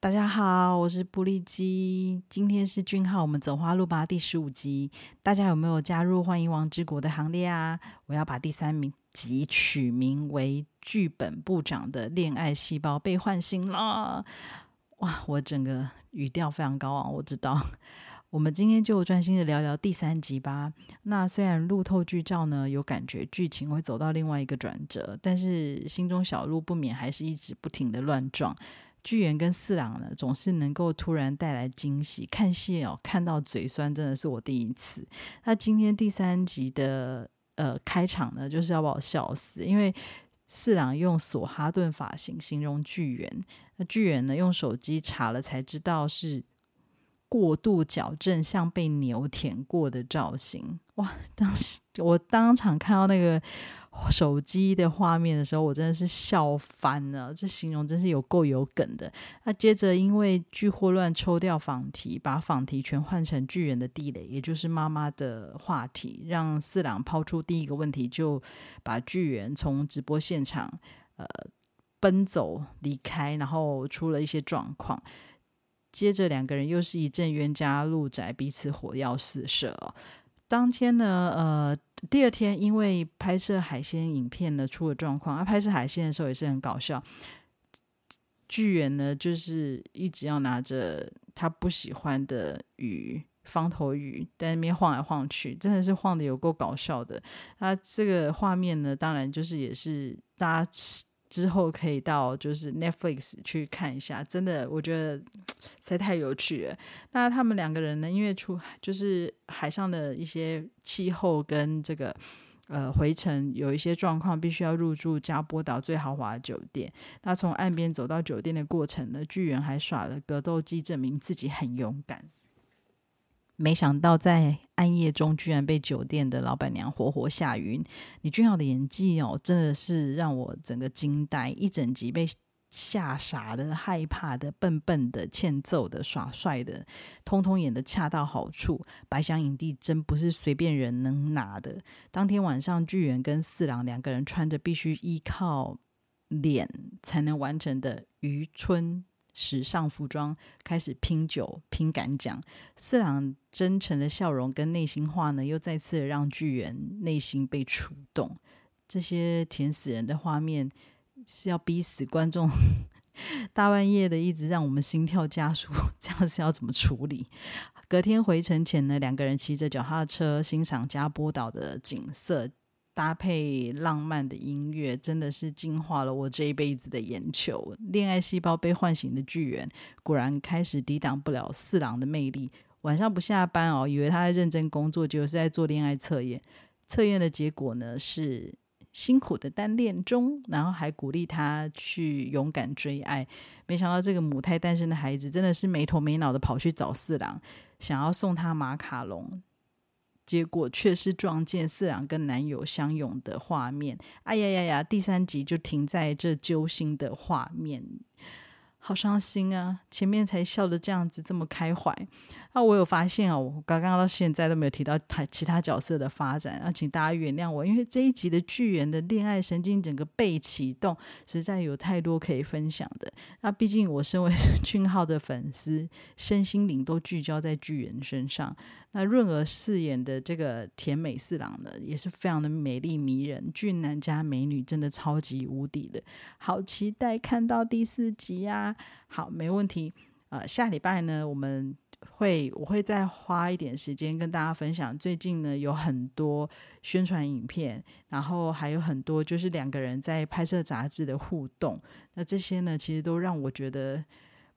大家好，我是布利基，今天是俊浩，我们走花路吧第十五集，大家有没有加入欢迎王之国的行列啊？我要把第三名集取名为剧本部长的恋爱细胞被唤醒了，哇！我整个语调非常高昂，我知道。我们今天就专心的聊聊第三集吧。那虽然路透剧照呢有感觉剧情会走到另外一个转折，但是心中小鹿不免还是一直不停的乱撞。巨源跟四郎呢，总是能够突然带来惊喜。看戏哦，看到嘴酸，真的是我第一次。那今天第三集的呃开场呢，就是要把我笑死，因为四郎用索哈顿发型形容巨源，那巨源呢用手机查了才知道是过度矫正，像被牛舔过的造型。哇！当时我当场看到那个。手机的画面的时候，我真的是笑翻了。这形容真是有够有梗的。那接着因为剧霍乱抽掉仿题，把仿题全换成巨人的地雷，也就是妈妈的话题，让四郎抛出第一个问题，就把巨人从直播现场呃奔走离开，然后出了一些状况。接着两个人又是一阵冤家路窄，彼此火药四射哦。当天呢，呃，第二天因为拍摄海鲜影片呢出了状况，啊，拍摄海鲜的时候也是很搞笑。巨源呢，就是一直要拿着他不喜欢的鱼，方头鱼，在那边晃来晃去，真的是晃的有够搞笑的。那这个画面呢，当然就是也是大家。之后可以到就是 Netflix 去看一下，真的我觉得实在太有趣了。那他们两个人呢，因为出就是海上的一些气候跟这个呃回程有一些状况，必须要入住加波岛最豪华的酒店。那从岸边走到酒店的过程呢，巨人还耍了格斗技，证明自己很勇敢。没想到在暗夜中，居然被酒店的老板娘活活吓晕。李俊浩的演技哦，真的是让我整个惊呆，一整集被吓傻的、害怕的、笨笨的、欠揍的、耍帅的，通通演的恰到好处。白想影帝真不是随便人能拿的。当天晚上，巨源跟四郎两个人穿着必须依靠脸才能完成的渔村。时尚服装开始拼酒拼敢讲，四郎真诚的笑容跟内心话呢，又再次让巨人内心被触动。这些甜死人的画面是要逼死观众，大半夜的一直让我们心跳加速，这样是要怎么处理？隔天回程前呢，两个人骑着脚踏车欣赏加波岛的景色。搭配浪漫的音乐，真的是净化了我这一辈子的眼球。恋爱细胞被唤醒的巨人，果然开始抵挡不了四郎的魅力。晚上不下班哦，以为他在认真工作，结果是在做恋爱测验。测验的结果呢是辛苦的单恋中，然后还鼓励他去勇敢追爱。没想到这个母胎单身的孩子，真的是没头没脑的跑去找四郎，想要送他马卡龙。结果却是撞见四郎跟男友相拥的画面，哎呀呀呀！第三集就停在这揪心的画面。好伤心啊！前面才笑得这样子，这么开怀。那我有发现哦，我刚刚到现在都没有提到他其他角色的发展，啊，请大家原谅我，因为这一集的巨人的恋爱神经整个被启动，实在有太多可以分享的。那毕竟我身为 俊浩的粉丝，身心灵都聚焦在巨人身上。那润儿饰演的这个甜美四郎呢，也是非常的美丽迷人，俊男加美女，真的超级无敌的，好期待看到第四集啊！好，没问题。呃，下礼拜呢，我们会我会再花一点时间跟大家分享。最近呢，有很多宣传影片，然后还有很多就是两个人在拍摄杂志的互动。那这些呢，其实都让我觉得。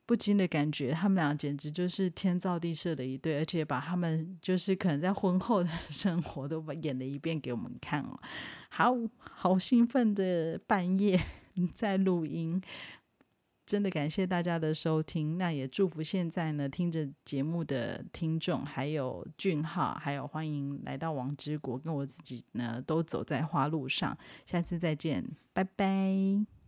不禁的感觉，他们俩简直就是天造地设的一对，而且把他们就是可能在婚后的 生活都演了一遍给我们看哦。好好兴奋的半夜 在录音，真的感谢大家的收听，那也祝福现在呢听着节目的听众，还有俊浩，还有欢迎来到王之国，跟我自己呢都走在花路上，下次再见，拜拜。